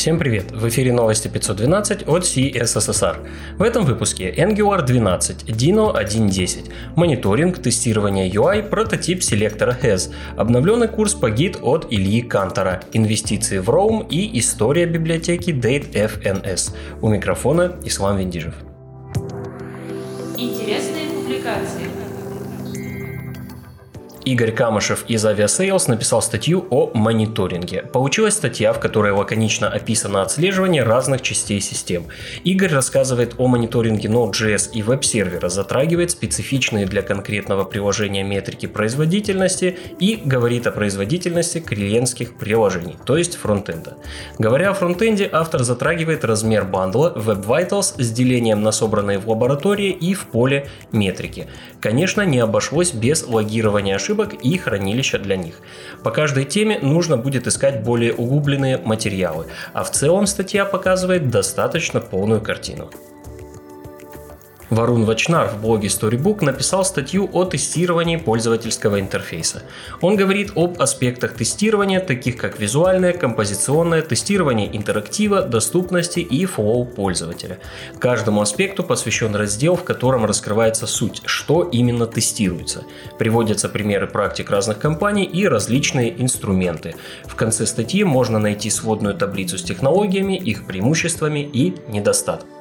Всем привет! В эфире новости 512 от CSSR. В этом выпуске Angular 12, Dino 1.10, мониторинг, тестирование UI, прототип селектора HES, обновленный курс по гид от Ильи Кантора, инвестиции в Roam и история библиотеки DateFNS. У микрофона Ислам Виндижев. Интересные Игорь Камышев из Aviasales написал статью о мониторинге. Получилась статья, в которой лаконично описано отслеживание разных частей систем. Игорь рассказывает о мониторинге Node.js и веб-сервера, затрагивает специфичные для конкретного приложения метрики производительности и говорит о производительности клиентских приложений, то есть фронтенда. Говоря о фронтенде, автор затрагивает размер бандла Web Vitals с делением на собранные в лаборатории и в поле метрики. Конечно, не обошлось без логирования ошибок ошибок и хранилища для них. По каждой теме нужно будет искать более углубленные материалы, а в целом статья показывает достаточно полную картину. Варун Вачнар в блоге Storybook написал статью о тестировании пользовательского интерфейса. Он говорит об аспектах тестирования, таких как визуальное, композиционное, тестирование интерактива, доступности и флоу пользователя. Каждому аспекту посвящен раздел, в котором раскрывается суть, что именно тестируется. Приводятся примеры практик разных компаний и различные инструменты. В конце статьи можно найти сводную таблицу с технологиями, их преимуществами и недостатками.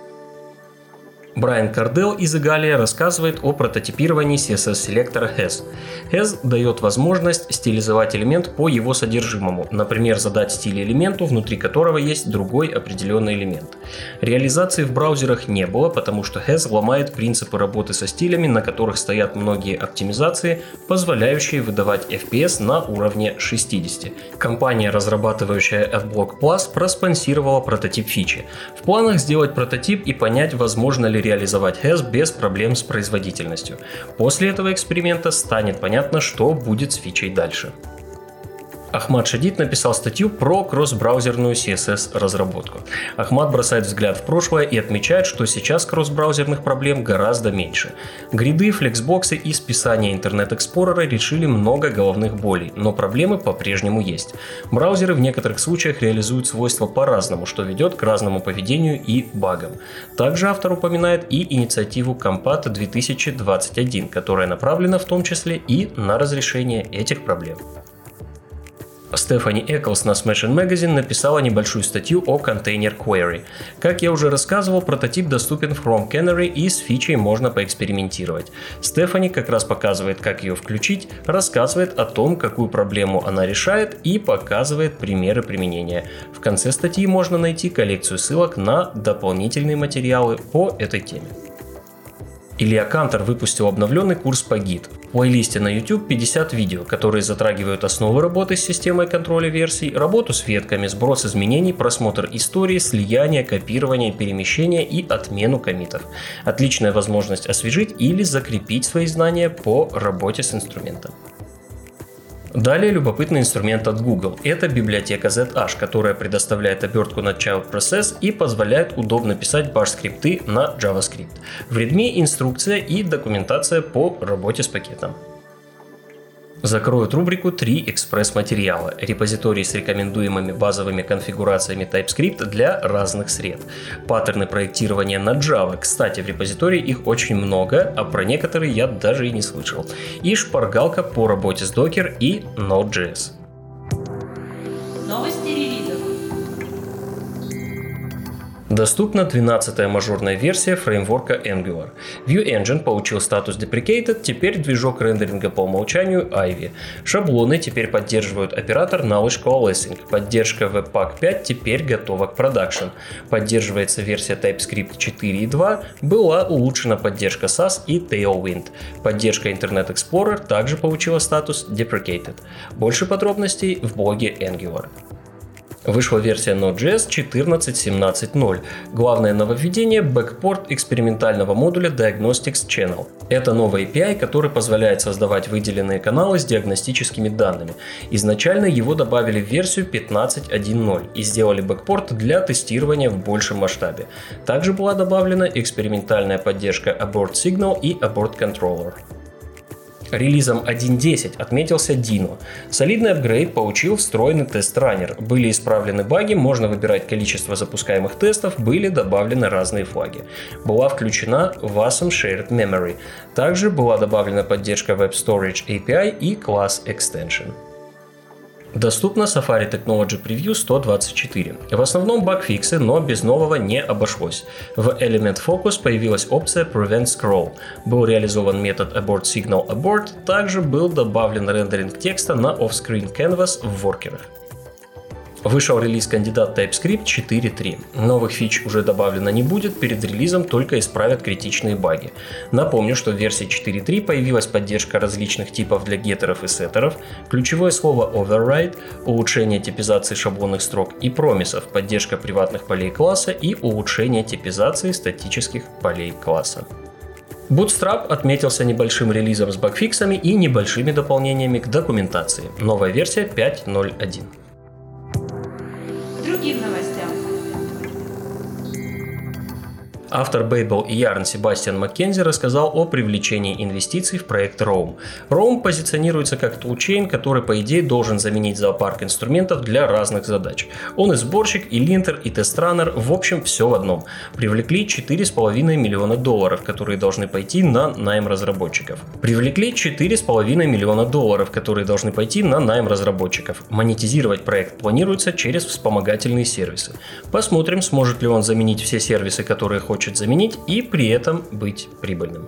Брайан Кардел из Игалия рассказывает о прототипировании CSS-селектора HES. HES дает возможность стилизовать элемент по его содержимому, например, задать стиль элементу, внутри которого есть другой определенный элемент. Реализации в браузерах не было, потому что HES ломает принципы работы со стилями, на которых стоят многие оптимизации, позволяющие выдавать FPS на уровне 60. Компания, разрабатывающая AdBlock Plus, проспонсировала прототип фичи. В планах сделать прототип и понять, возможно ли реализовать HES без проблем с производительностью. После этого эксперимента станет понятно, что будет с фичей дальше. Ахмад Шадид написал статью про кросс-браузерную CSS разработку. Ахмад бросает взгляд в прошлое и отмечает, что сейчас кросс-браузерных проблем гораздо меньше. Гриды, флексбоксы и списание Internet Explorer а решили много головных болей, но проблемы по-прежнему есть. Браузеры в некоторых случаях реализуют свойства по-разному, что ведет к разному поведению и багам. Также автор упоминает и инициативу Compat 2021, которая направлена в том числе и на разрешение этих проблем. Стефани Эклс на Smashing Magazine написала небольшую статью о Container Query. Как я уже рассказывал, прототип доступен в Chrome Canary и с фичей можно поэкспериментировать. Стефани как раз показывает, как ее включить, рассказывает о том, какую проблему она решает и показывает примеры применения. В конце статьи можно найти коллекцию ссылок на дополнительные материалы по этой теме. Илья Кантор выпустил обновленный курс по гид. В плейлисте на YouTube 50 видео, которые затрагивают основы работы с системой контроля версий, работу с ветками, сброс изменений, просмотр истории, слияние, копирование, перемещение и отмену комитов. Отличная возможность освежить или закрепить свои знания по работе с инструментом. Далее любопытный инструмент от Google. Это библиотека ZH, которая предоставляет обертку на Child Process и позволяет удобно писать bash скрипты на JavaScript. В Redmi инструкция и документация по работе с пакетом. Закроют рубрику «Три экспресс-материала» – репозиторий с рекомендуемыми базовыми конфигурациями TypeScript для разных сред. Паттерны проектирования на Java. Кстати, в репозитории их очень много, а про некоторые я даже и не слышал. И шпаргалка по работе с Docker и Node.js. Доступна 12-я мажорная версия фреймворка Angular. Vue Engine получил статус Deprecated, теперь движок рендеринга по умолчанию Ivy. Шаблоны теперь поддерживают оператор Knowledge Coalescing. Поддержка Webpack 5 теперь готова к продакшн. Поддерживается версия TypeScript 4.2, была улучшена поддержка SAS и Tailwind. Поддержка Internet Explorer также получила статус Deprecated. Больше подробностей в блоге Angular. Вышла версия Node.js 14.17.0. Главное нововведение – бэкпорт экспериментального модуля Diagnostics Channel. Это новый API, который позволяет создавать выделенные каналы с диагностическими данными. Изначально его добавили в версию 15.1.0 и сделали бэкпорт для тестирования в большем масштабе. Также была добавлена экспериментальная поддержка Abort Signal и Abort Controller. Релизом 1.10 отметился Dino. Солидный апгрейд получил встроенный тест-раннер. Были исправлены баги, можно выбирать количество запускаемых тестов, были добавлены разные флаги. Была включена WASM Shared Memory. Также была добавлена поддержка Web Storage API и класс Extension. Доступно Safari Technology Preview 124. В основном багфиксы, но без нового не обошлось. В Element Focus появилась опция Prevent Scroll. Был реализован метод Abort Signal Abort, также был добавлен рендеринг текста на Offscreen Canvas в воркерах. Вышел релиз кандидат TypeScript 4.3. Новых фич уже добавлено не будет, перед релизом только исправят критичные баги. Напомню, что в версии 4.3 появилась поддержка различных типов для геттеров и сеттеров, ключевое слово override, улучшение типизации шаблонных строк и промисов, поддержка приватных полей класса и улучшение типизации статических полей класса. Bootstrap отметился небольшим релизом с багфиксами и небольшими дополнениями к документации. Новая версия 5.0.1 Автор Babel и Yarn Себастьян Маккензи рассказал о привлечении инвестиций в проект Roam. Roam позиционируется как тулчейн, который по идее должен заменить зоопарк инструментов для разных задач. Он и сборщик, и линтер, и тест-раннер, в общем все в одном. Привлекли 4,5 миллиона долларов, которые должны пойти на найм разработчиков. Привлекли 4,5 миллиона долларов, которые должны пойти на найм разработчиков. Монетизировать проект планируется через вспомогательные сервисы. Посмотрим, сможет ли он заменить все сервисы, которые хочет хочет заменить и при этом быть прибыльным.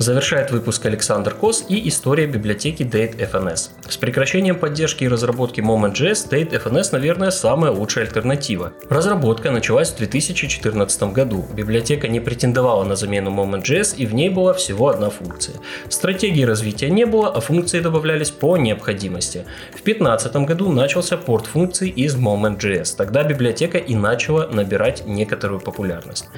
Завершает выпуск Александр Кос и история библиотеки Date.fns. С прекращением поддержки и разработки Moment.js Date.fns, наверное, самая лучшая альтернатива. Разработка началась в 2014 году. Библиотека не претендовала на замену Moment.js и в ней была всего одна функция. Стратегии развития не было, а функции добавлялись по необходимости. В 2015 году начался порт функций из Moment.js. Тогда библиотека и начала набирать некоторую популярность.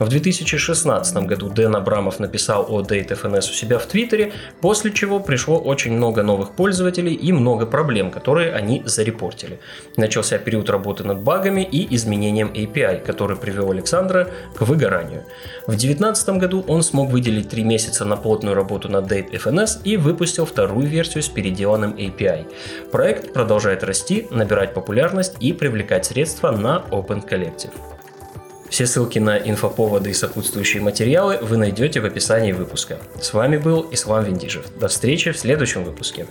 В 2016 году Дэн Абрамов написал о DateFNS у себя в Твиттере, после чего пришло очень много новых пользователей и много проблем, которые они зарепортили. Начался период работы над багами и изменением API, который привел Александра к выгоранию. В 2019 году он смог выделить 3 месяца на плотную работу над DateFNS и выпустил вторую версию с переделанным API. Проект продолжает расти, набирать популярность и привлекать средства на Open Collective. Все ссылки на инфоповоды и сопутствующие материалы вы найдете в описании выпуска. С вами был Ислам Виндижев. До встречи в следующем выпуске.